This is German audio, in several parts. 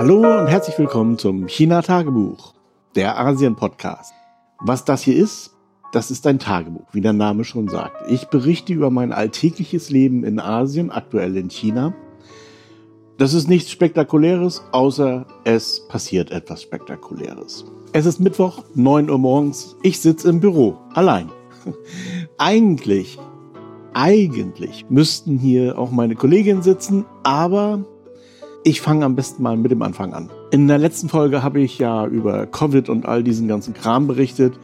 Hallo und herzlich willkommen zum China-Tagebuch, der Asien-Podcast. Was das hier ist, das ist ein Tagebuch, wie der Name schon sagt. Ich berichte über mein alltägliches Leben in Asien, aktuell in China. Das ist nichts Spektakuläres, außer es passiert etwas Spektakuläres. Es ist Mittwoch, 9 Uhr morgens. Ich sitze im Büro, allein. Eigentlich, eigentlich müssten hier auch meine Kolleginnen sitzen, aber ich fange am besten mal mit dem Anfang an. In der letzten Folge habe ich ja über Covid und all diesen ganzen Kram berichtet.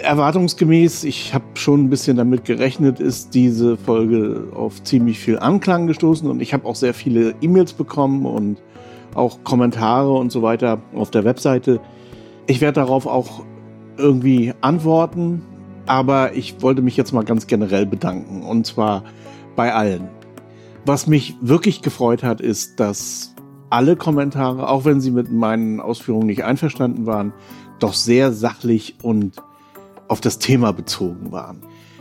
Erwartungsgemäß, ich habe schon ein bisschen damit gerechnet, ist diese Folge auf ziemlich viel Anklang gestoßen und ich habe auch sehr viele E-Mails bekommen und auch Kommentare und so weiter auf der Webseite. Ich werde darauf auch irgendwie antworten, aber ich wollte mich jetzt mal ganz generell bedanken und zwar bei allen. Was mich wirklich gefreut hat, ist, dass alle Kommentare, auch wenn sie mit meinen Ausführungen nicht einverstanden waren, doch sehr sachlich und auf das Thema bezogen waren.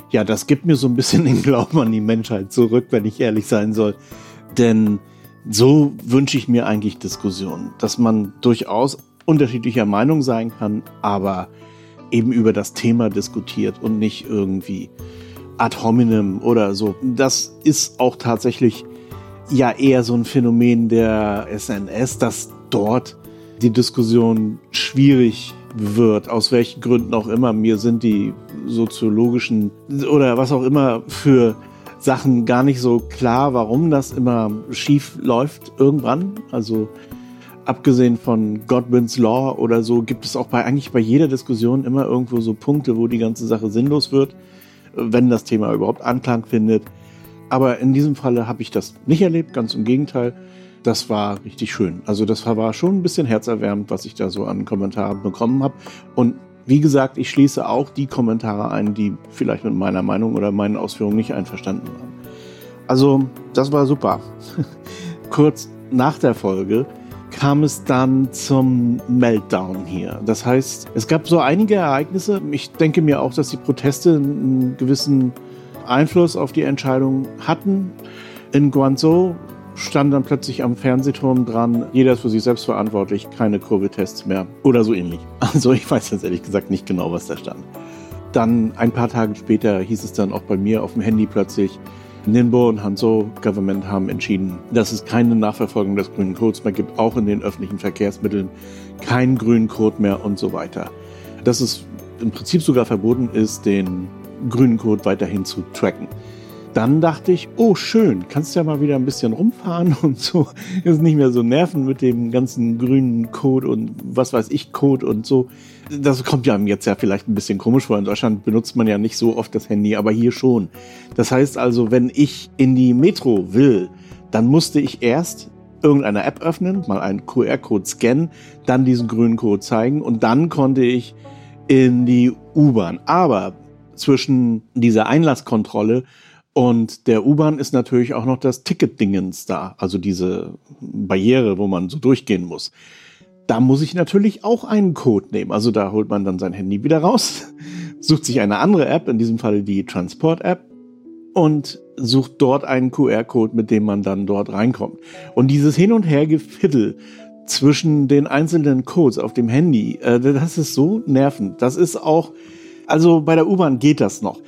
Ja, das gibt mir so ein bisschen den Glauben an die Menschheit zurück, wenn ich ehrlich sein soll. Denn so wünsche ich mir eigentlich Diskussionen, dass man durchaus unterschiedlicher Meinung sein kann, aber eben über das Thema diskutiert und nicht irgendwie ad hominem oder so. Das ist auch tatsächlich ja eher so ein Phänomen der SNS, dass dort die Diskussion schwierig wird, aus welchen Gründen auch immer. Mir sind die soziologischen oder was auch immer für Sachen gar nicht so klar, warum das immer schief läuft irgendwann. Also abgesehen von Godwin's Law oder so gibt es auch bei eigentlich bei jeder Diskussion immer irgendwo so Punkte, wo die ganze Sache sinnlos wird wenn das Thema überhaupt Anklang findet. Aber in diesem Falle habe ich das nicht erlebt, ganz im Gegenteil. Das war richtig schön. Also das war schon ein bisschen herzerwärmend, was ich da so an Kommentaren bekommen habe. Und wie gesagt, ich schließe auch die Kommentare ein, die vielleicht mit meiner Meinung oder meinen Ausführungen nicht einverstanden waren. Also das war super. Kurz nach der Folge kam es dann zum Meltdown hier. Das heißt, es gab so einige Ereignisse. Ich denke mir auch, dass die Proteste einen gewissen Einfluss auf die Entscheidung hatten. In Guangzhou stand dann plötzlich am Fernsehturm dran, jeder ist für sich selbst verantwortlich, keine Covid-Tests mehr oder so ähnlich. Also ich weiß jetzt ehrlich gesagt nicht genau, was da stand. Dann ein paar Tage später hieß es dann auch bei mir auf dem Handy plötzlich, Ninbo und Hanzo Government haben entschieden, dass es keine Nachverfolgung des grünen Codes mehr gibt, auch in den öffentlichen Verkehrsmitteln, keinen grünen Code mehr und so weiter. Dass es im Prinzip sogar verboten ist, den grünen Code weiterhin zu tracken. Dann dachte ich, oh schön, kannst ja mal wieder ein bisschen rumfahren und so. Ist nicht mehr so nerven mit dem ganzen grünen Code und was weiß ich Code und so das kommt ja jetzt ja vielleicht ein bisschen komisch vor. In Deutschland benutzt man ja nicht so oft das Handy, aber hier schon. Das heißt also, wenn ich in die Metro will, dann musste ich erst irgendeine App öffnen, mal einen QR-Code scannen, dann diesen grünen Code zeigen und dann konnte ich in die U-Bahn. Aber zwischen dieser Einlasskontrolle und der U-Bahn ist natürlich auch noch das Ticket-Dingens da, also diese Barriere, wo man so durchgehen muss. Da muss ich natürlich auch einen Code nehmen. Also da holt man dann sein Handy wieder raus, sucht sich eine andere App, in diesem Fall die Transport-App, und sucht dort einen QR-Code, mit dem man dann dort reinkommt. Und dieses Hin- und Hergefittel zwischen den einzelnen Codes auf dem Handy, äh, das ist so nervend. Das ist auch, also bei der U-Bahn geht das noch.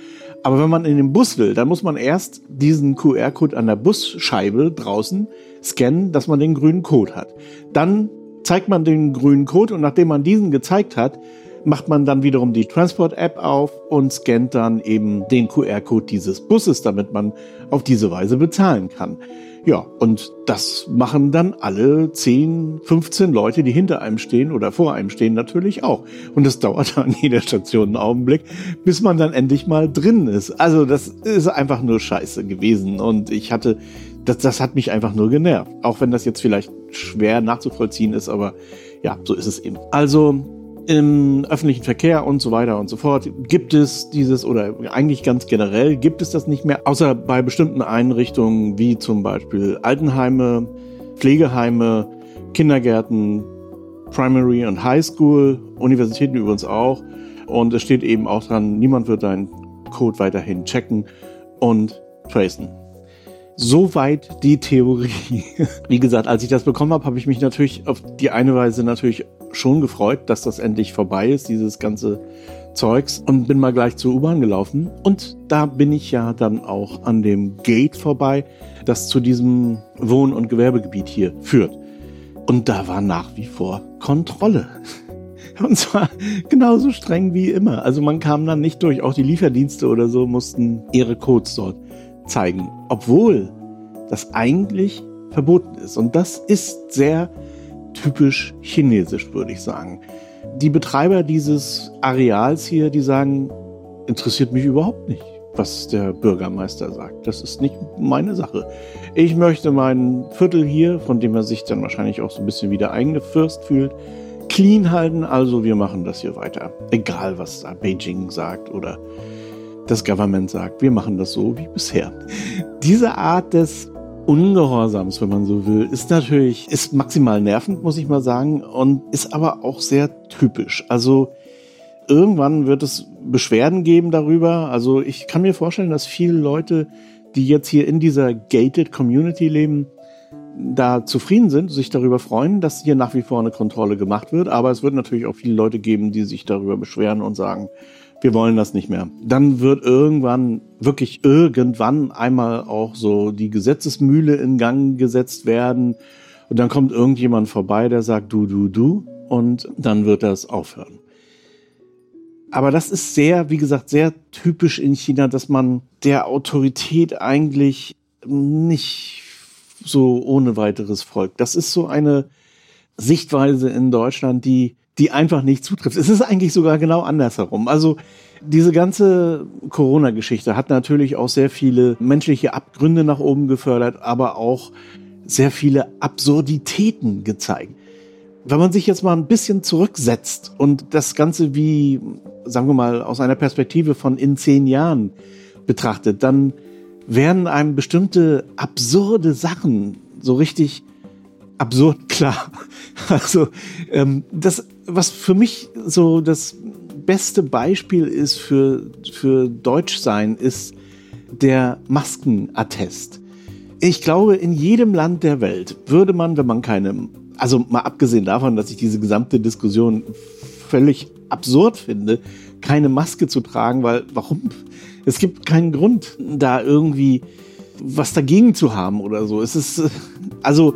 Aber wenn man in den Bus will, dann muss man erst diesen QR-Code an der Busscheibe draußen scannen, dass man den grünen Code hat. Dann zeigt man den grünen Code und nachdem man diesen gezeigt hat, macht man dann wiederum die Transport-App auf und scannt dann eben den QR-Code dieses Busses, damit man auf diese Weise bezahlen kann. Ja, und das machen dann alle 10, 15 Leute, die hinter einem stehen oder vor einem stehen, natürlich auch. Und das dauert an jeder Station einen Augenblick, bis man dann endlich mal drin ist. Also das ist einfach nur scheiße gewesen. Und ich hatte das, das hat mich einfach nur genervt. Auch wenn das jetzt vielleicht schwer nachzuvollziehen ist, aber ja, so ist es eben. Also im öffentlichen Verkehr und so weiter und so fort gibt es dieses oder eigentlich ganz generell gibt es das nicht mehr, außer bei bestimmten Einrichtungen wie zum Beispiel Altenheime, Pflegeheime, Kindergärten, Primary und High School, Universitäten übrigens auch. Und es steht eben auch dran, niemand wird deinen Code weiterhin checken und tracen. Soweit die Theorie. Wie gesagt, als ich das bekommen habe, habe ich mich natürlich auf die eine Weise natürlich schon gefreut, dass das endlich vorbei ist, dieses ganze Zeugs und bin mal gleich zur U-Bahn gelaufen und da bin ich ja dann auch an dem Gate vorbei, das zu diesem Wohn- und Gewerbegebiet hier führt. Und da war nach wie vor Kontrolle. Und zwar genauso streng wie immer. Also man kam dann nicht durch. Auch die Lieferdienste oder so mussten ihre Codes dort zeigen. Obwohl das eigentlich verboten ist. Und das ist sehr typisch chinesisch, würde ich sagen. Die Betreiber dieses Areals hier, die sagen, interessiert mich überhaupt nicht, was der Bürgermeister sagt. Das ist nicht meine Sache. Ich möchte mein Viertel hier, von dem er sich dann wahrscheinlich auch so ein bisschen wieder eingefürst fühlt, clean halten. Also wir machen das hier weiter. Egal, was Beijing sagt oder das Government sagt. Wir machen das so wie bisher. Diese Art des Ungehorsams, wenn man so will, ist natürlich, ist maximal nervend, muss ich mal sagen, und ist aber auch sehr typisch. Also irgendwann wird es Beschwerden geben darüber. Also ich kann mir vorstellen, dass viele Leute, die jetzt hier in dieser gated Community leben, da zufrieden sind, sich darüber freuen, dass hier nach wie vor eine Kontrolle gemacht wird. Aber es wird natürlich auch viele Leute geben, die sich darüber beschweren und sagen, wir wollen das nicht mehr. Dann wird irgendwann, wirklich irgendwann einmal auch so die Gesetzesmühle in Gang gesetzt werden. Und dann kommt irgendjemand vorbei, der sagt du, du, du. Und dann wird das aufhören. Aber das ist sehr, wie gesagt, sehr typisch in China, dass man der Autorität eigentlich nicht so ohne weiteres folgt. Das ist so eine Sichtweise in Deutschland, die die einfach nicht zutrifft. Es ist eigentlich sogar genau andersherum. Also diese ganze Corona-Geschichte hat natürlich auch sehr viele menschliche Abgründe nach oben gefördert, aber auch sehr viele Absurditäten gezeigt. Wenn man sich jetzt mal ein bisschen zurücksetzt und das Ganze wie, sagen wir mal, aus einer Perspektive von in zehn Jahren betrachtet, dann werden einem bestimmte absurde Sachen so richtig absurd klar. Also ähm, das, was für mich so das beste Beispiel ist für, für Deutschsein, ist der Maskenattest. Ich glaube, in jedem Land der Welt würde man, wenn man keine, also mal abgesehen davon, dass ich diese gesamte Diskussion völlig absurd finde, keine Maske zu tragen, weil warum? Es gibt keinen Grund, da irgendwie was dagegen zu haben oder so. Es ist, also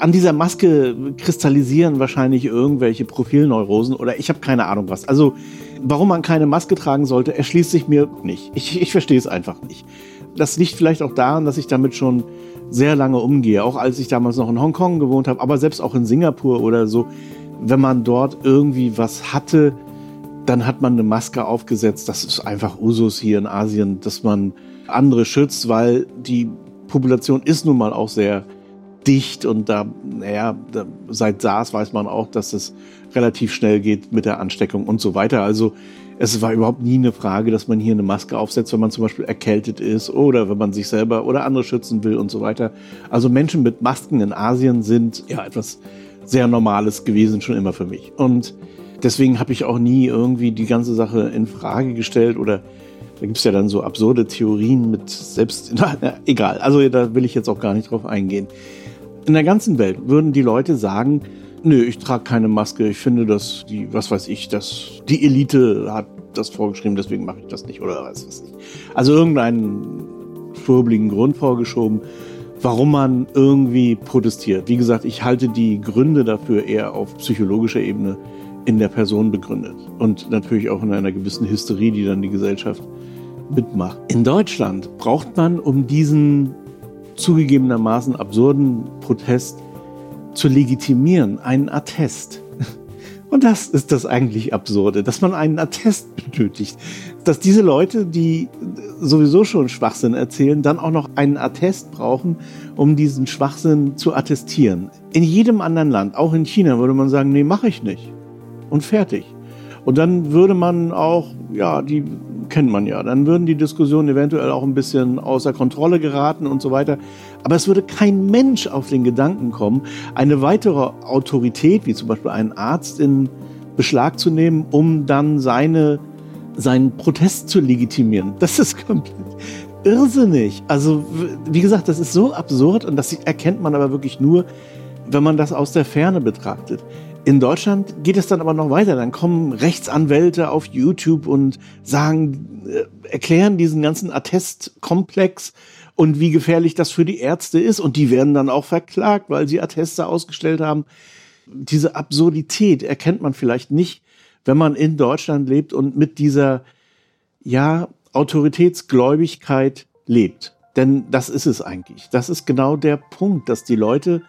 an dieser Maske kristallisieren wahrscheinlich irgendwelche Profilneurosen oder ich habe keine Ahnung was. Also warum man keine Maske tragen sollte, erschließt sich mir nicht. Ich, ich verstehe es einfach nicht. Das liegt vielleicht auch daran, dass ich damit schon sehr lange umgehe, auch als ich damals noch in Hongkong gewohnt habe, aber selbst auch in Singapur oder so. Wenn man dort irgendwie was hatte, dann hat man eine Maske aufgesetzt. Das ist einfach Usus hier in Asien, dass man andere schützt, weil die Population ist nun mal auch sehr dicht und da, naja, seit SARS weiß man auch, dass es relativ schnell geht mit der Ansteckung und so weiter. Also es war überhaupt nie eine Frage, dass man hier eine Maske aufsetzt, wenn man zum Beispiel erkältet ist oder wenn man sich selber oder andere schützen will und so weiter. Also Menschen mit Masken in Asien sind ja etwas sehr Normales gewesen, schon immer für mich. Und deswegen habe ich auch nie irgendwie die ganze Sache in Frage gestellt oder da gibt es ja dann so absurde Theorien mit selbst, na, na, egal, also da will ich jetzt auch gar nicht drauf eingehen. In der ganzen Welt würden die Leute sagen, nö, ich trage keine Maske, ich finde, dass die, was weiß ich, dass die Elite hat das vorgeschrieben, deswegen mache ich das nicht oder was weiß ich. Also irgendeinen schwurbligen Grund vorgeschoben, warum man irgendwie protestiert. Wie gesagt, ich halte die Gründe dafür eher auf psychologischer Ebene in der Person begründet und natürlich auch in einer gewissen Hysterie, die dann die Gesellschaft mitmacht. In Deutschland braucht man, um diesen zugegebenermaßen absurden Protest zu legitimieren, einen Attest. Und das ist das eigentlich Absurde, dass man einen Attest benötigt. Dass diese Leute, die sowieso schon Schwachsinn erzählen, dann auch noch einen Attest brauchen, um diesen Schwachsinn zu attestieren. In jedem anderen Land, auch in China, würde man sagen, nee, mache ich nicht. Und fertig. Und dann würde man auch, ja, die kennt man ja. Dann würden die Diskussionen eventuell auch ein bisschen außer Kontrolle geraten und so weiter. Aber es würde kein Mensch auf den Gedanken kommen, eine weitere Autorität, wie zum Beispiel einen Arzt, in Beschlag zu nehmen, um dann seine, seinen Protest zu legitimieren. Das ist komplett irrsinnig. Also, wie gesagt, das ist so absurd und das erkennt man aber wirklich nur, wenn man das aus der Ferne betrachtet. In Deutschland geht es dann aber noch weiter. Dann kommen Rechtsanwälte auf YouTube und sagen, äh, erklären diesen ganzen Attestkomplex und wie gefährlich das für die Ärzte ist. Und die werden dann auch verklagt, weil sie Atteste ausgestellt haben. Diese Absurdität erkennt man vielleicht nicht, wenn man in Deutschland lebt und mit dieser, ja, Autoritätsgläubigkeit lebt. Denn das ist es eigentlich. Das ist genau der Punkt, dass die Leute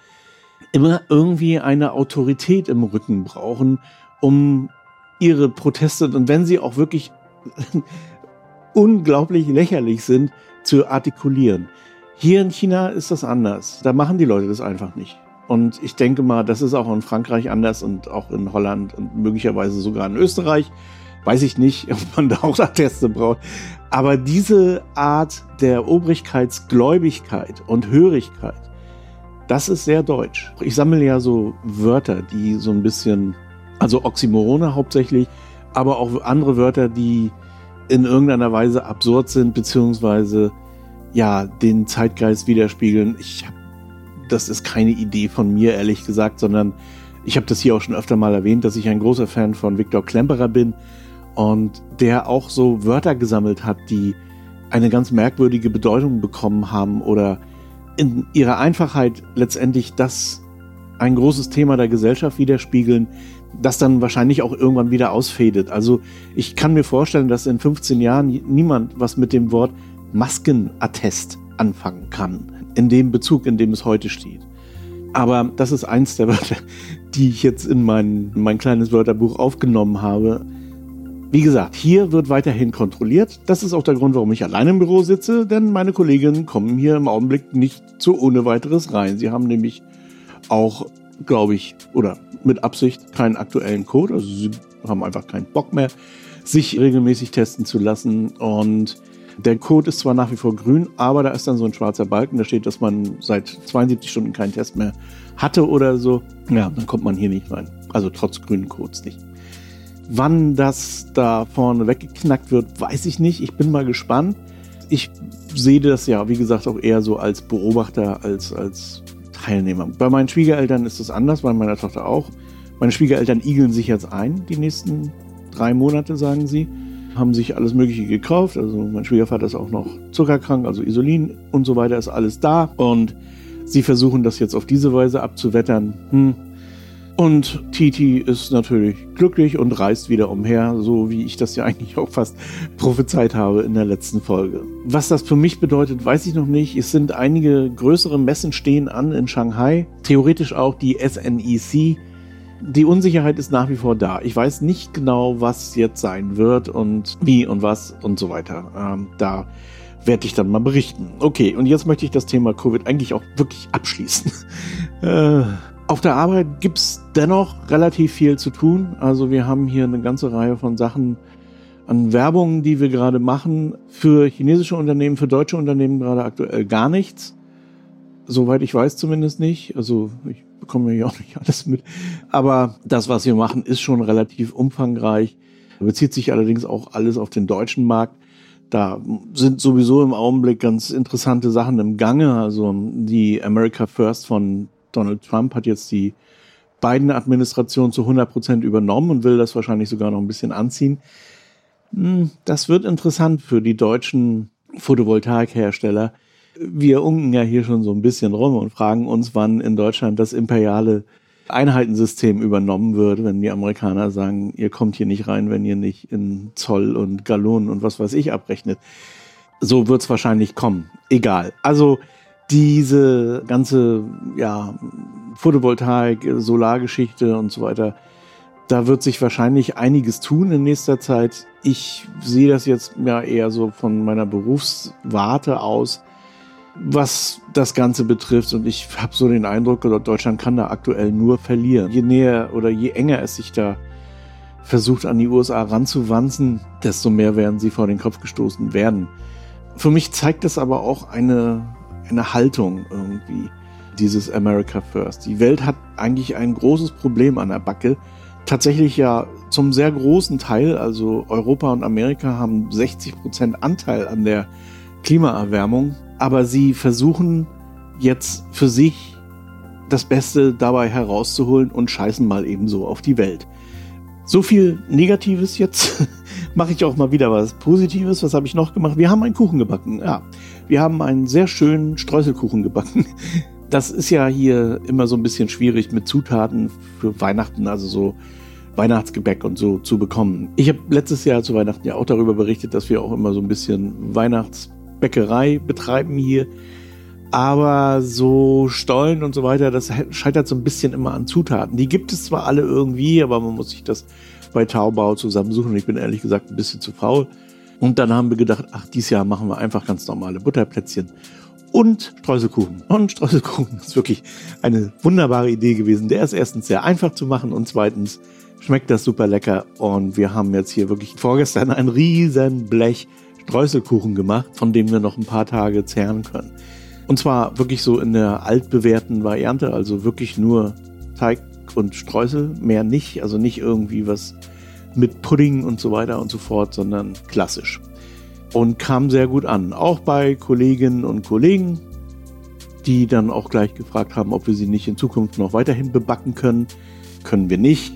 immer irgendwie eine Autorität im Rücken brauchen, um ihre Proteste und wenn sie auch wirklich unglaublich lächerlich sind, zu artikulieren. Hier in China ist das anders. Da machen die Leute das einfach nicht. Und ich denke mal, das ist auch in Frankreich anders und auch in Holland und möglicherweise sogar in Österreich. Weiß ich nicht, ob man da auch Atteste braucht. Aber diese Art der Obrigkeitsgläubigkeit und Hörigkeit, das ist sehr deutsch. Ich sammle ja so Wörter, die so ein bisschen, also Oxymorone hauptsächlich, aber auch andere Wörter, die in irgendeiner Weise absurd sind, beziehungsweise ja, den Zeitgeist widerspiegeln. Ich hab, das ist keine Idee von mir, ehrlich gesagt, sondern ich habe das hier auch schon öfter mal erwähnt, dass ich ein großer Fan von Viktor Klemperer bin und der auch so Wörter gesammelt hat, die eine ganz merkwürdige Bedeutung bekommen haben oder in ihrer Einfachheit letztendlich das ein großes Thema der Gesellschaft widerspiegeln, das dann wahrscheinlich auch irgendwann wieder ausfädet. Also ich kann mir vorstellen, dass in 15 Jahren niemand was mit dem Wort Maskenattest anfangen kann, in dem Bezug, in dem es heute steht. Aber das ist eins der Wörter, die ich jetzt in mein, mein kleines Wörterbuch aufgenommen habe. Wie gesagt, hier wird weiterhin kontrolliert. Das ist auch der Grund, warum ich allein im Büro sitze, denn meine Kolleginnen kommen hier im Augenblick nicht so ohne weiteres rein. Sie haben nämlich auch, glaube ich, oder mit Absicht keinen aktuellen Code. Also sie haben einfach keinen Bock mehr, sich regelmäßig testen zu lassen. Und der Code ist zwar nach wie vor grün, aber da ist dann so ein schwarzer Balken, da steht, dass man seit 72 Stunden keinen Test mehr hatte oder so. Ja, dann kommt man hier nicht rein. Also trotz grünen Codes nicht. Wann das da vorne weggeknackt wird, weiß ich nicht. Ich bin mal gespannt. Ich sehe das ja, wie gesagt, auch eher so als Beobachter, als, als Teilnehmer. Bei meinen Schwiegereltern ist das anders, bei meiner Tochter auch. Meine Schwiegereltern igeln sich jetzt ein, die nächsten drei Monate, sagen sie. Haben sich alles Mögliche gekauft. Also mein Schwiegervater ist auch noch zuckerkrank, also Isolin und so weiter ist alles da. Und sie versuchen das jetzt auf diese Weise abzuwettern. Hm, und Titi ist natürlich glücklich und reist wieder umher, so wie ich das ja eigentlich auch fast prophezeit habe in der letzten Folge. Was das für mich bedeutet, weiß ich noch nicht. Es sind einige größere Messen stehen an in Shanghai, theoretisch auch die SNEC. Die Unsicherheit ist nach wie vor da. Ich weiß nicht genau, was jetzt sein wird und wie und was und so weiter. Ähm, da werde ich dann mal berichten. Okay, und jetzt möchte ich das Thema Covid eigentlich auch wirklich abschließen. äh, auf der Arbeit gibt es dennoch relativ viel zu tun. Also wir haben hier eine ganze Reihe von Sachen an Werbung, die wir gerade machen. Für chinesische Unternehmen, für deutsche Unternehmen gerade aktuell gar nichts. Soweit ich weiß zumindest nicht. Also ich bekomme ja auch nicht alles mit. Aber das, was wir machen, ist schon relativ umfangreich. Bezieht sich allerdings auch alles auf den deutschen Markt. Da sind sowieso im Augenblick ganz interessante Sachen im Gange. Also die America First von Donald Trump hat jetzt die Biden-Administration zu 100 Prozent übernommen und will das wahrscheinlich sogar noch ein bisschen anziehen. Hm, das wird interessant für die deutschen Photovoltaikhersteller. Wir unken ja hier schon so ein bisschen rum und fragen uns, wann in Deutschland das imperiale Einheitensystem übernommen wird, wenn die Amerikaner sagen, ihr kommt hier nicht rein, wenn ihr nicht in Zoll und Gallonen und was weiß ich abrechnet. So wird es wahrscheinlich kommen. Egal. Also diese ganze ja, Photovoltaik, Solargeschichte und so weiter, da wird sich wahrscheinlich einiges tun in nächster Zeit. Ich sehe das jetzt ja eher so von meiner Berufswarte aus, was das Ganze betrifft. Und ich habe so den Eindruck, Deutschland kann da aktuell nur verlieren. Je näher oder je enger es sich da versucht, an die USA ranzuwanzen, desto mehr werden sie vor den Kopf gestoßen werden. Für mich zeigt das aber auch eine eine Haltung irgendwie, dieses America First. Die Welt hat eigentlich ein großes Problem an der Backe. Tatsächlich ja zum sehr großen Teil, also Europa und Amerika haben 60 Prozent Anteil an der Klimaerwärmung, aber sie versuchen jetzt für sich das Beste dabei herauszuholen und scheißen mal ebenso auf die Welt. So viel Negatives jetzt. Mache ich auch mal wieder was Positives. Was habe ich noch gemacht? Wir haben einen Kuchen gebacken. Ja, wir haben einen sehr schönen Streuselkuchen gebacken. Das ist ja hier immer so ein bisschen schwierig mit Zutaten für Weihnachten, also so Weihnachtsgebäck und so zu bekommen. Ich habe letztes Jahr zu Weihnachten ja auch darüber berichtet, dass wir auch immer so ein bisschen Weihnachtsbäckerei betreiben hier. Aber so Stollen und so weiter, das scheitert so ein bisschen immer an Zutaten. Die gibt es zwar alle irgendwie, aber man muss sich das bei Taubau zusammensuchen. Ich bin ehrlich gesagt ein bisschen zu faul. Und dann haben wir gedacht, ach, dieses Jahr machen wir einfach ganz normale Butterplätzchen und Streuselkuchen. Und Streuselkuchen ist wirklich eine wunderbare Idee gewesen. Der ist erstens sehr einfach zu machen und zweitens schmeckt das super lecker. Und wir haben jetzt hier wirklich vorgestern ein riesen Blech Streuselkuchen gemacht, von dem wir noch ein paar Tage zehren können. Und zwar wirklich so in der altbewährten Variante, also wirklich nur Teig und Streusel, mehr nicht. Also nicht irgendwie was mit Pudding und so weiter und so fort, sondern klassisch. Und kam sehr gut an. Auch bei Kolleginnen und Kollegen, die dann auch gleich gefragt haben, ob wir sie nicht in Zukunft noch weiterhin bebacken können. Können wir nicht.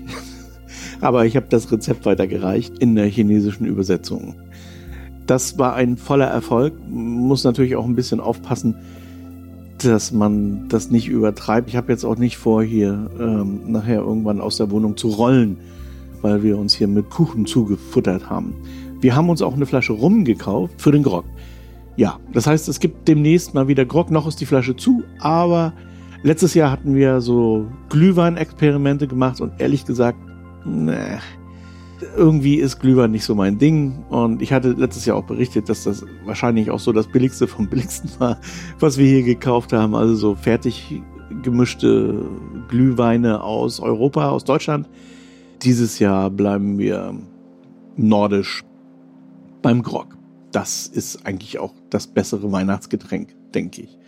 Aber ich habe das Rezept weitergereicht in der chinesischen Übersetzung. Das war ein voller Erfolg. Muss natürlich auch ein bisschen aufpassen, dass man das nicht übertreibt. Ich habe jetzt auch nicht vor, hier ähm, nachher irgendwann aus der Wohnung zu rollen, weil wir uns hier mit Kuchen zugefuttert haben. Wir haben uns auch eine Flasche Rum gekauft für den Grog. Ja, das heißt, es gibt demnächst mal wieder Grog. Noch ist die Flasche zu, aber letztes Jahr hatten wir so Glühwein-Experimente gemacht und ehrlich gesagt, ne, irgendwie ist Glühwein nicht so mein Ding. Und ich hatte letztes Jahr auch berichtet, dass das wahrscheinlich auch so das billigste vom billigsten war, was wir hier gekauft haben. Also so fertig gemischte Glühweine aus Europa, aus Deutschland. Dieses Jahr bleiben wir nordisch beim Grog. Das ist eigentlich auch das bessere Weihnachtsgetränk, denke ich.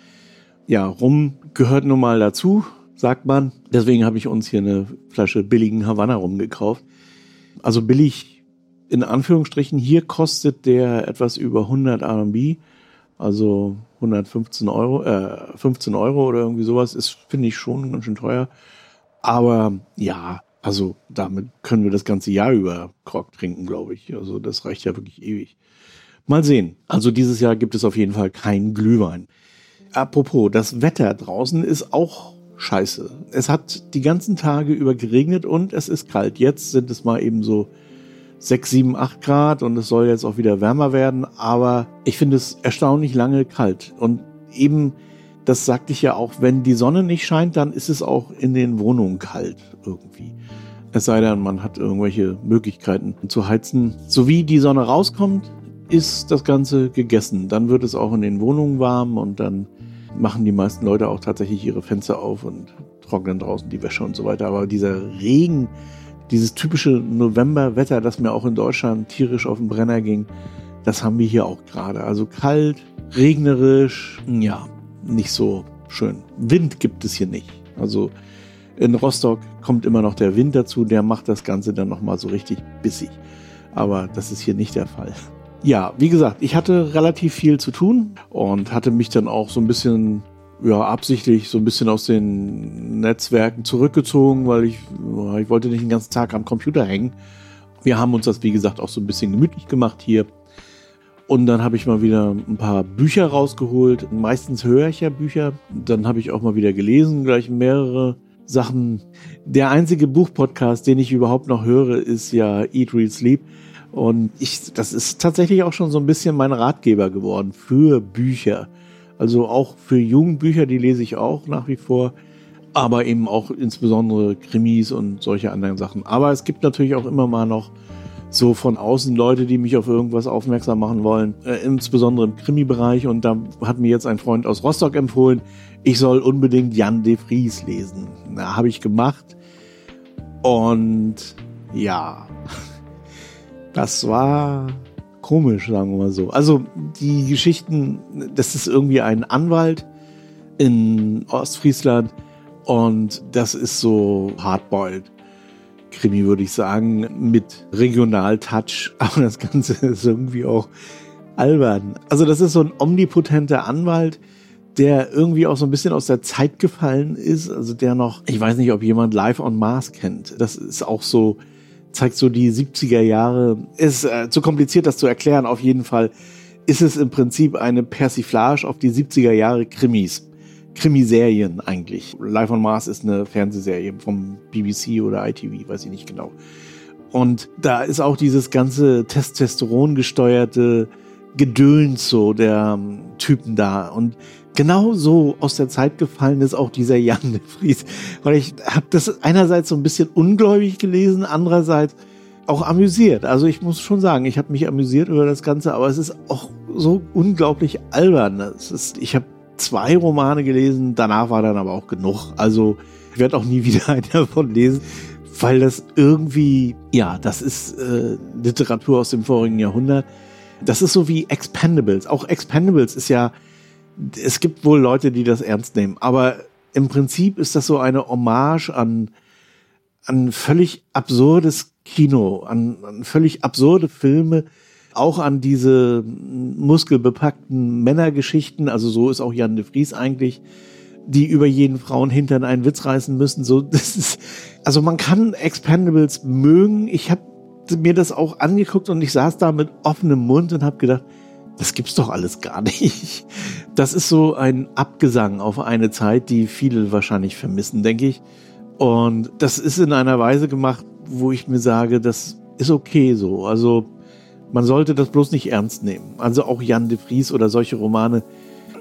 Ja, Rum gehört nun mal dazu, sagt man. Deswegen habe ich uns hier eine Flasche billigen Havanna Rum gekauft also billig in Anführungsstrichen. Hier kostet der etwas über 100 RMB, also 115 Euro, äh, 15 Euro oder irgendwie sowas. Ist, finde ich, schon ganz schön teuer. Aber ja, also damit können wir das ganze Jahr über Krog trinken, glaube ich. Also das reicht ja wirklich ewig. Mal sehen. Also dieses Jahr gibt es auf jeden Fall keinen Glühwein. Apropos, das Wetter draußen ist auch scheiße. Es hat die ganzen Tage über geregnet und es ist kalt. Jetzt sind es mal eben so 6, 7, 8 Grad und es soll jetzt auch wieder wärmer werden. Aber ich finde es erstaunlich lange kalt. Und eben, das sagte ich ja auch, wenn die Sonne nicht scheint, dann ist es auch in den Wohnungen kalt irgendwie. Es sei denn, man hat irgendwelche Möglichkeiten zu heizen. So wie die Sonne rauskommt, ist das Ganze gegessen. Dann wird es auch in den Wohnungen warm und dann machen die meisten Leute auch tatsächlich ihre Fenster auf und trocknen draußen die Wäsche und so weiter. Aber dieser Regen, dieses typische Novemberwetter, das mir auch in Deutschland tierisch auf den Brenner ging, das haben wir hier auch gerade. Also kalt, regnerisch, ja, nicht so schön. Wind gibt es hier nicht. Also in Rostock kommt immer noch der Wind dazu, der macht das Ganze dann nochmal so richtig bissig. Aber das ist hier nicht der Fall ja, wie gesagt, ich hatte relativ viel zu tun und hatte mich dann auch so ein bisschen, ja, absichtlich so ein bisschen aus den Netzwerken zurückgezogen, weil ich, ich wollte nicht den ganzen Tag am Computer hängen. Wir haben uns das, wie gesagt, auch so ein bisschen gemütlich gemacht hier. Und dann habe ich mal wieder ein paar Bücher rausgeholt. Meistens höre ich ja Bücher. Dann habe ich auch mal wieder gelesen, gleich mehrere Sachen. Der einzige Buchpodcast, den ich überhaupt noch höre, ist ja Eat, Read, Sleep. Und ich, das ist tatsächlich auch schon so ein bisschen mein Ratgeber geworden für Bücher. Also auch für Jugendbücher, die lese ich auch nach wie vor. Aber eben auch insbesondere Krimis und solche anderen Sachen. Aber es gibt natürlich auch immer mal noch so von außen Leute, die mich auf irgendwas aufmerksam machen wollen, äh, insbesondere im Krimi-Bereich. Und da hat mir jetzt ein Freund aus Rostock empfohlen, ich soll unbedingt Jan de Vries lesen. Na, habe ich gemacht. Und ja, das war komisch, sagen wir mal so. Also die Geschichten, das ist irgendwie ein Anwalt in Ostfriesland und das ist so hardboiled. Krimi würde ich sagen, mit Regional-Touch, aber das Ganze ist irgendwie auch albern. Also das ist so ein omnipotenter Anwalt, der irgendwie auch so ein bisschen aus der Zeit gefallen ist. Also der noch, ich weiß nicht, ob jemand Live on Mars kennt. Das ist auch so, zeigt so die 70er Jahre. Ist äh, zu kompliziert, das zu erklären. Auf jeden Fall ist es im Prinzip eine Persiflage auf die 70er Jahre Krimis. Krimiserien eigentlich. Live on Mars ist eine Fernsehserie vom BBC oder ITV, weiß ich nicht genau. Und da ist auch dieses ganze Testosteron gesteuerte Gedöns so der um, Typen da. Und genau so aus der Zeit gefallen ist auch dieser Jan de Vries. Weil ich habe das einerseits so ein bisschen ungläubig gelesen, andererseits auch amüsiert. Also ich muss schon sagen, ich habe mich amüsiert über das Ganze, aber es ist auch so unglaublich albern. Es ist, ich habe zwei Romane gelesen, danach war dann aber auch genug. Also ich werde auch nie wieder einen davon lesen, weil das irgendwie, ja, das ist äh, Literatur aus dem vorigen Jahrhundert. Das ist so wie Expendables. Auch Expendables ist ja, es gibt wohl Leute, die das ernst nehmen, aber im Prinzip ist das so eine Hommage an, an völlig absurdes Kino, an, an völlig absurde Filme, auch an diese muskelbepackten Männergeschichten, also so ist auch Jan de Vries eigentlich, die über jeden Frauenhintern einen Witz reißen müssen. So, das ist, also man kann Expendables mögen. Ich habe mir das auch angeguckt und ich saß da mit offenem Mund und habe gedacht, das gibt's doch alles gar nicht. Das ist so ein Abgesang auf eine Zeit, die viele wahrscheinlich vermissen, denke ich. Und das ist in einer Weise gemacht, wo ich mir sage, das ist okay so. Also man sollte das bloß nicht ernst nehmen. Also auch Jan de Vries oder solche Romane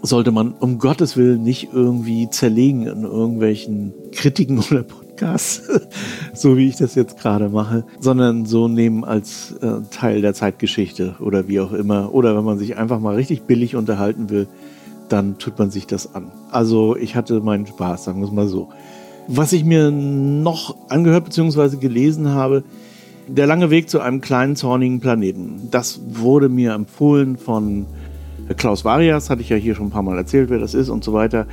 sollte man um Gottes Willen nicht irgendwie zerlegen in irgendwelchen Kritiken oder Podcasts, so wie ich das jetzt gerade mache, sondern so nehmen als äh, Teil der Zeitgeschichte oder wie auch immer. Oder wenn man sich einfach mal richtig billig unterhalten will, dann tut man sich das an. Also ich hatte meinen Spaß, sagen wir es mal so. Was ich mir noch angehört bzw. gelesen habe, der lange Weg zu einem kleinen zornigen Planeten. Das wurde mir empfohlen von Klaus Varias, hatte ich ja hier schon ein paar Mal erzählt, wer das ist und so weiter.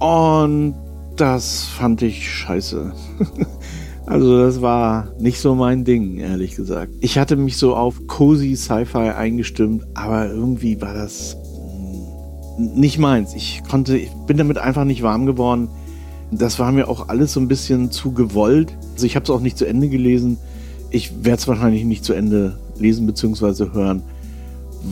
Und das fand ich scheiße. also das war nicht so mein Ding, ehrlich gesagt. Ich hatte mich so auf cozy Sci-Fi eingestimmt, aber irgendwie war das nicht meins. Ich konnte, ich bin damit einfach nicht warm geworden. Das war mir auch alles so ein bisschen zu gewollt. Also ich habe es auch nicht zu Ende gelesen. Ich werde es wahrscheinlich nicht zu Ende lesen bzw. hören,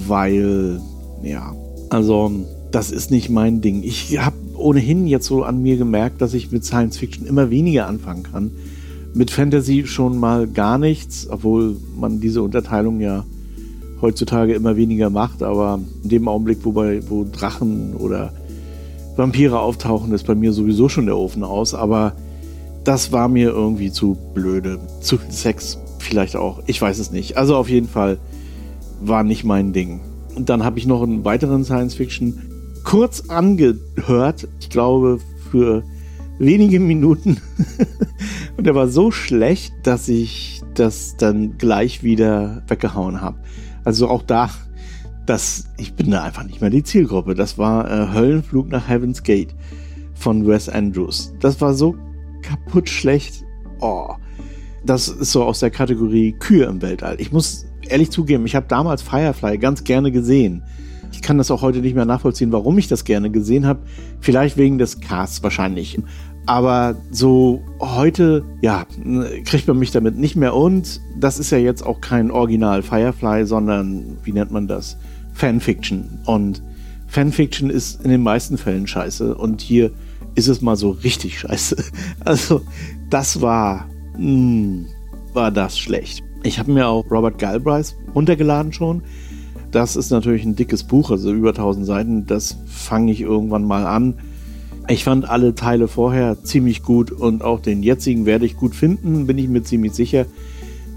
weil, ja, also das ist nicht mein Ding. Ich habe ohnehin jetzt so an mir gemerkt, dass ich mit Science Fiction immer weniger anfangen kann. Mit Fantasy schon mal gar nichts, obwohl man diese Unterteilung ja heutzutage immer weniger macht, aber in dem Augenblick, wo, bei, wo Drachen oder Vampire auftauchen, ist bei mir sowieso schon der Ofen aus, aber das war mir irgendwie zu blöde. Zu Sex vielleicht auch. Ich weiß es nicht. Also auf jeden Fall war nicht mein Ding. Und dann habe ich noch einen weiteren Science Fiction kurz angehört. Ich glaube für wenige Minuten. Und der war so schlecht, dass ich das dann gleich wieder weggehauen habe. Also auch da das, ich bin da einfach nicht mehr die Zielgruppe. Das war äh, Höllenflug nach Heaven's Gate von Wes Andrews. Das war so kaputt schlecht. Oh, das ist so aus der Kategorie Kühe im Weltall. Ich muss ehrlich zugeben, ich habe damals Firefly ganz gerne gesehen. Ich kann das auch heute nicht mehr nachvollziehen, warum ich das gerne gesehen habe. Vielleicht wegen des Casts wahrscheinlich. Aber so heute, ja, kriegt man mich damit nicht mehr. Und das ist ja jetzt auch kein Original Firefly, sondern, wie nennt man das? Fanfiction. Und Fanfiction ist in den meisten Fällen scheiße. Und hier ist es mal so richtig scheiße. Also, das war, mh, hm, war das schlecht. Ich habe mir auch Robert Galbraith runtergeladen schon. Das ist natürlich ein dickes Buch, also über 1000 Seiten. Das fange ich irgendwann mal an. Ich fand alle Teile vorher ziemlich gut und auch den jetzigen werde ich gut finden, bin ich mir ziemlich sicher.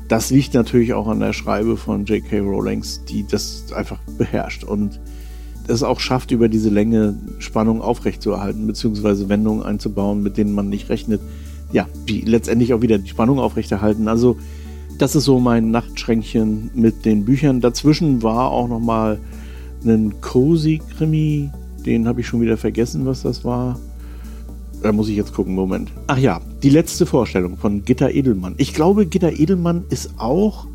Das liegt natürlich auch an der Schreibe von J.K. Rowlings, die das einfach beherrscht und es auch schafft, über diese Länge Spannung aufrechtzuerhalten, beziehungsweise Wendungen einzubauen, mit denen man nicht rechnet. Ja, die letztendlich auch wieder die Spannung aufrechterhalten. Also, das ist so mein Nachtschränkchen mit den Büchern. Dazwischen war auch nochmal ein Cozy-Krimi, den habe ich schon wieder vergessen, was das war. Da muss ich jetzt gucken, Moment. Ach ja, die letzte Vorstellung von Gitta Edelmann. Ich glaube, Gitta Edelmann ist auch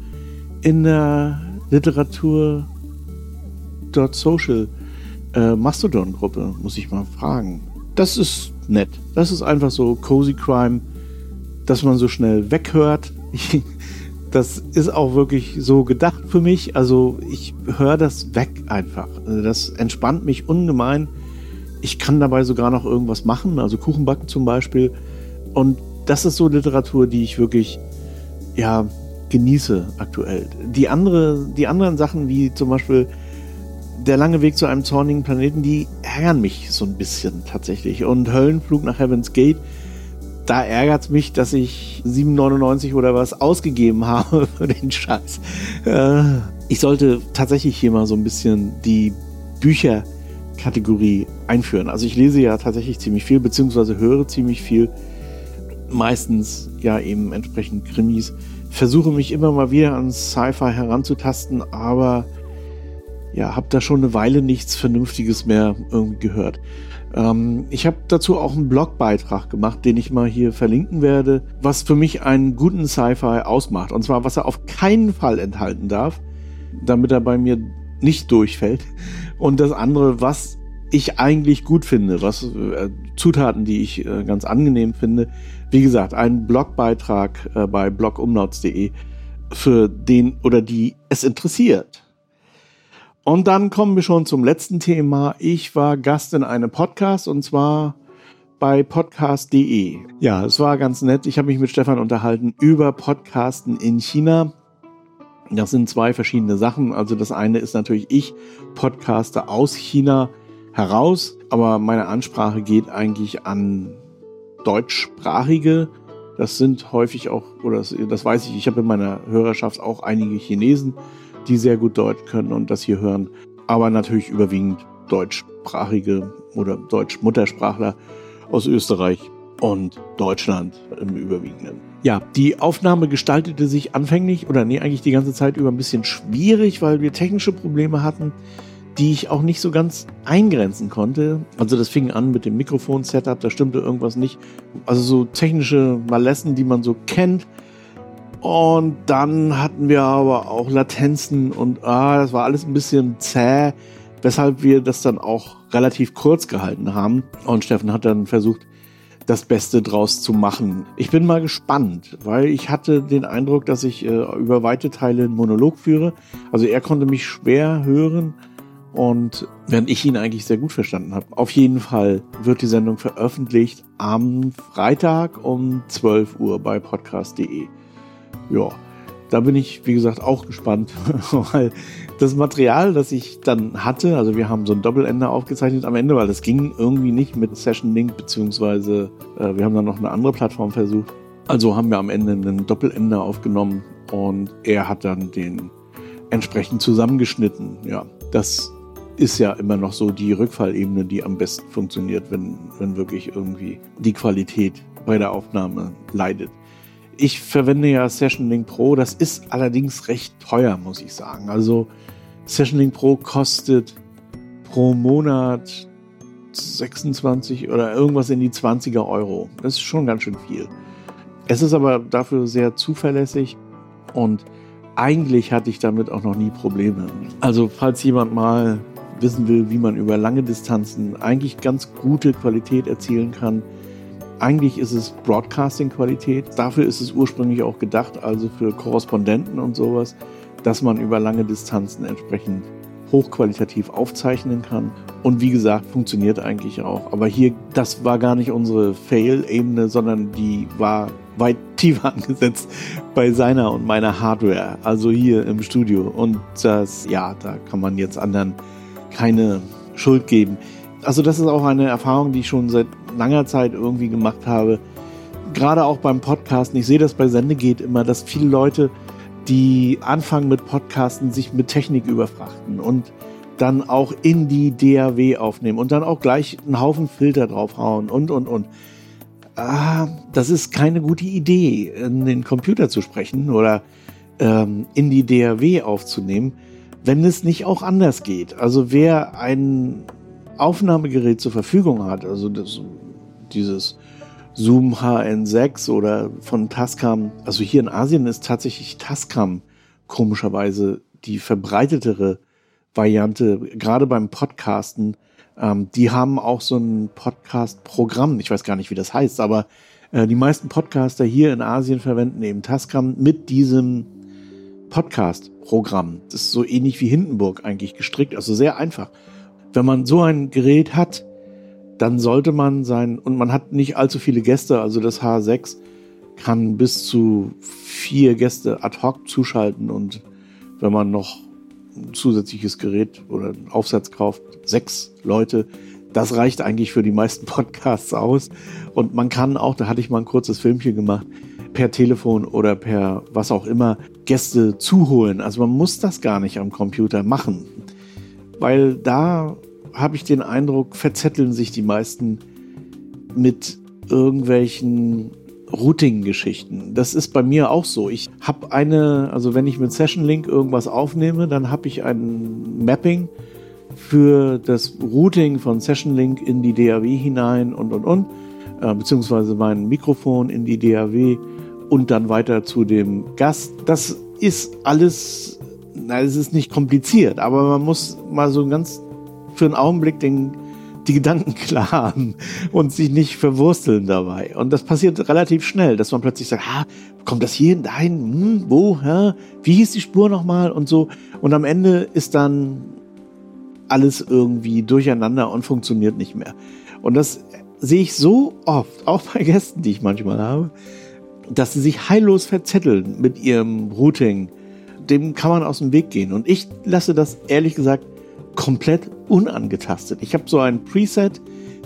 in der Literatur Geek.social äh, Mastodon-Gruppe, muss ich mal fragen. Das ist nett. Das ist einfach so Cozy Crime, dass man so schnell weghört. das ist auch wirklich so gedacht für mich. Also ich höre das weg einfach. Also das entspannt mich ungemein. Ich kann dabei sogar noch irgendwas machen, also Kuchen backen zum Beispiel. Und das ist so Literatur, die ich wirklich, ja, genieße aktuell. Die, andere, die anderen Sachen, wie zum Beispiel Der lange Weg zu einem zornigen Planeten, die ärgern mich so ein bisschen tatsächlich. Und Höllenflug nach Heaven's Gate, da ärgert es mich, dass ich 7,99 oder was ausgegeben habe für den Scheiß. Äh, ich sollte tatsächlich hier mal so ein bisschen die Bücherkategorie einführen. Also ich lese ja tatsächlich ziemlich viel, beziehungsweise höre ziemlich viel. Meistens ja eben entsprechend Krimis versuche mich immer mal wieder an Sci-Fi heranzutasten, aber ja, habe da schon eine Weile nichts Vernünftiges mehr irgendwie gehört. Ähm, ich habe dazu auch einen Blogbeitrag gemacht, den ich mal hier verlinken werde, was für mich einen guten Sci-Fi ausmacht. Und zwar, was er auf keinen Fall enthalten darf, damit er bei mir nicht durchfällt. Und das andere, was ich eigentlich gut finde, was äh, Zutaten, die ich äh, ganz angenehm finde. Wie gesagt, ein Blogbeitrag äh, bei blogumlauts.de für den oder die es interessiert. Und dann kommen wir schon zum letzten Thema. Ich war Gast in einem Podcast und zwar bei podcast.de. Ja, es war ganz nett. Ich habe mich mit Stefan unterhalten über Podcasten in China. Das sind zwei verschiedene Sachen. Also das eine ist natürlich ich podcaste aus China heraus, aber meine Ansprache geht eigentlich an deutschsprachige. Das sind häufig auch, oder das, das weiß ich, ich habe in meiner Hörerschaft auch einige Chinesen, die sehr gut Deutsch können und das hier hören, aber natürlich überwiegend deutschsprachige oder Deutsch-Muttersprachler aus Österreich und Deutschland im Überwiegenden. Ja, die Aufnahme gestaltete sich anfänglich oder nee, eigentlich die ganze Zeit über ein bisschen schwierig, weil wir technische Probleme hatten die ich auch nicht so ganz eingrenzen konnte. Also das fing an mit dem Mikrofon-Setup, da stimmte irgendwas nicht. Also so technische Malessen, die man so kennt. Und dann hatten wir aber auch Latenzen und ah, das war alles ein bisschen zäh, weshalb wir das dann auch relativ kurz gehalten haben. Und Steffen hat dann versucht, das Beste draus zu machen. Ich bin mal gespannt, weil ich hatte den Eindruck, dass ich äh, über weite Teile einen Monolog führe. Also er konnte mich schwer hören und während ich ihn eigentlich sehr gut verstanden habe. Auf jeden Fall wird die Sendung veröffentlicht am Freitag um 12 Uhr bei podcast.de. Ja, da bin ich, wie gesagt, auch gespannt, weil das Material, das ich dann hatte, also wir haben so ein Doppelende aufgezeichnet am Ende, weil das ging irgendwie nicht mit Session Link, beziehungsweise äh, wir haben dann noch eine andere Plattform versucht. Also haben wir am Ende einen Doppelende aufgenommen und er hat dann den entsprechend zusammengeschnitten. Ja, das ist ja immer noch so die Rückfallebene, die am besten funktioniert, wenn, wenn wirklich irgendwie die Qualität bei der Aufnahme leidet. Ich verwende ja Session Link Pro, das ist allerdings recht teuer, muss ich sagen. Also Session Link Pro kostet pro Monat 26 oder irgendwas in die 20er Euro. Das ist schon ganz schön viel. Es ist aber dafür sehr zuverlässig und eigentlich hatte ich damit auch noch nie Probleme. Also falls jemand mal wissen will, wie man über lange Distanzen eigentlich ganz gute Qualität erzielen kann. Eigentlich ist es Broadcasting-Qualität. Dafür ist es ursprünglich auch gedacht, also für Korrespondenten und sowas, dass man über lange Distanzen entsprechend hochqualitativ aufzeichnen kann. Und wie gesagt, funktioniert eigentlich auch. Aber hier, das war gar nicht unsere Fail-Ebene, sondern die war weit tiefer angesetzt bei seiner und meiner Hardware, also hier im Studio. Und das, ja, da kann man jetzt anderen keine Schuld geben. Also das ist auch eine Erfahrung, die ich schon seit langer Zeit irgendwie gemacht habe. Gerade auch beim Podcasten. Ich sehe das bei Sendegeht immer, dass viele Leute, die anfangen mit Podcasten, sich mit Technik überfrachten und dann auch in die DAW aufnehmen und dann auch gleich einen Haufen Filter draufhauen und, und, und. Ah, das ist keine gute Idee, in den Computer zu sprechen oder ähm, in die DAW aufzunehmen wenn es nicht auch anders geht. Also wer ein Aufnahmegerät zur Verfügung hat, also das, dieses Zoom HN6 oder von Tascam, also hier in Asien ist tatsächlich Tascam komischerweise die verbreitetere Variante, gerade beim Podcasten. Ähm, die haben auch so ein Podcast-Programm. Ich weiß gar nicht, wie das heißt, aber äh, die meisten Podcaster hier in Asien verwenden eben Tascam mit diesem Podcast-Programm. Das ist so ähnlich wie Hindenburg eigentlich gestrickt, also sehr einfach. Wenn man so ein Gerät hat, dann sollte man sein, und man hat nicht allzu viele Gäste, also das H6 kann bis zu vier Gäste ad hoc zuschalten und wenn man noch ein zusätzliches Gerät oder einen Aufsatz kauft, sechs Leute, das reicht eigentlich für die meisten Podcasts aus. Und man kann auch, da hatte ich mal ein kurzes Filmchen gemacht, per Telefon oder per was auch immer Gäste zuholen. Also man muss das gar nicht am Computer machen, weil da habe ich den Eindruck, verzetteln sich die meisten mit irgendwelchen Routing-Geschichten. Das ist bei mir auch so. Ich habe eine, also wenn ich mit Session Link irgendwas aufnehme, dann habe ich ein Mapping für das Routing von Session Link in die DAW hinein und und und, äh, beziehungsweise mein Mikrofon in die DAW und dann weiter zu dem Gast. Das ist alles, na, es ist nicht kompliziert, aber man muss mal so ganz für einen Augenblick den, die Gedanken klar haben und sich nicht verwursteln dabei. Und das passiert relativ schnell, dass man plötzlich sagt, ha, kommt das hier dahin, hm, wo, hä? wie hieß die Spur nochmal und so. Und am Ende ist dann alles irgendwie durcheinander und funktioniert nicht mehr. Und das sehe ich so oft, auch bei Gästen, die ich manchmal habe, dass sie sich heillos verzetteln mit ihrem Routing. Dem kann man aus dem Weg gehen. Und ich lasse das ehrlich gesagt komplett unangetastet. Ich habe so ein Preset,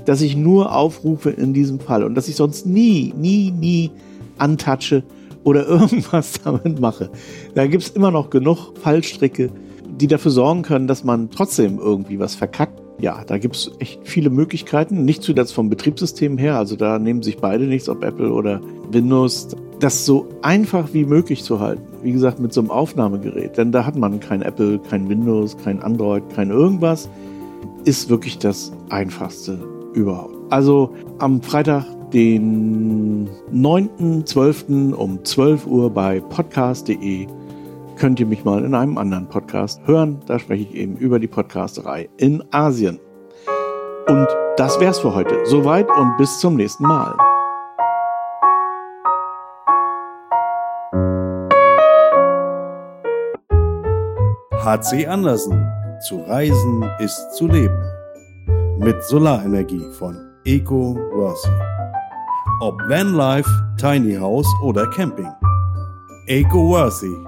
das ich nur aufrufe in diesem Fall und das ich sonst nie, nie, nie antatsche oder irgendwas damit mache. Da gibt es immer noch genug Fallstricke, die dafür sorgen können, dass man trotzdem irgendwie was verkackt. Ja, da gibt es echt viele Möglichkeiten. Nicht zuletzt vom Betriebssystem her. Also da nehmen sich beide nichts, ob Apple oder Windows. Das so einfach wie möglich zu halten. Wie gesagt, mit so einem Aufnahmegerät. Denn da hat man kein Apple, kein Windows, kein Android, kein irgendwas. Ist wirklich das einfachste überhaupt. Also am Freitag, den 9.12. um 12 Uhr bei podcast.de könnt ihr mich mal in einem anderen Podcast hören. Da spreche ich eben über die Podcasterei in Asien. Und das wär's für heute. Soweit und bis zum nächsten Mal. HC Andersen. Zu reisen ist zu leben. Mit Solarenergie von Eco Worthy. Ob Vanlife, Tiny House oder Camping. Eco Worthy